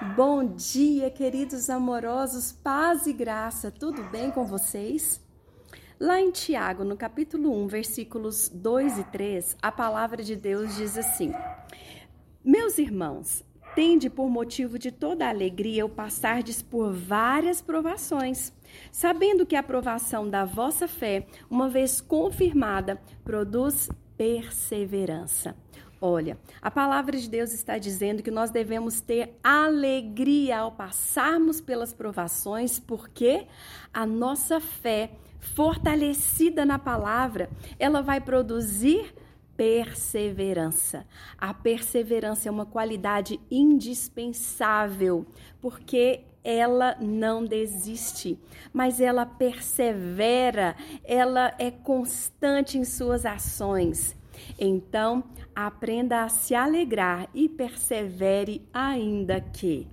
Bom dia, queridos amorosos, paz e graça, tudo bem com vocês? Lá em Tiago, no capítulo 1, versículos 2 e 3, a palavra de Deus diz assim: Meus irmãos, tende por motivo de toda alegria o passardes por várias provações, sabendo que a provação da vossa fé, uma vez confirmada, produz perseverança. Olha, a palavra de Deus está dizendo que nós devemos ter alegria ao passarmos pelas provações, porque a nossa fé, fortalecida na palavra, ela vai produzir perseverança. A perseverança é uma qualidade indispensável, porque ela não desiste, mas ela persevera, ela é constante em suas ações. Então, aprenda a se alegrar e persevere ainda que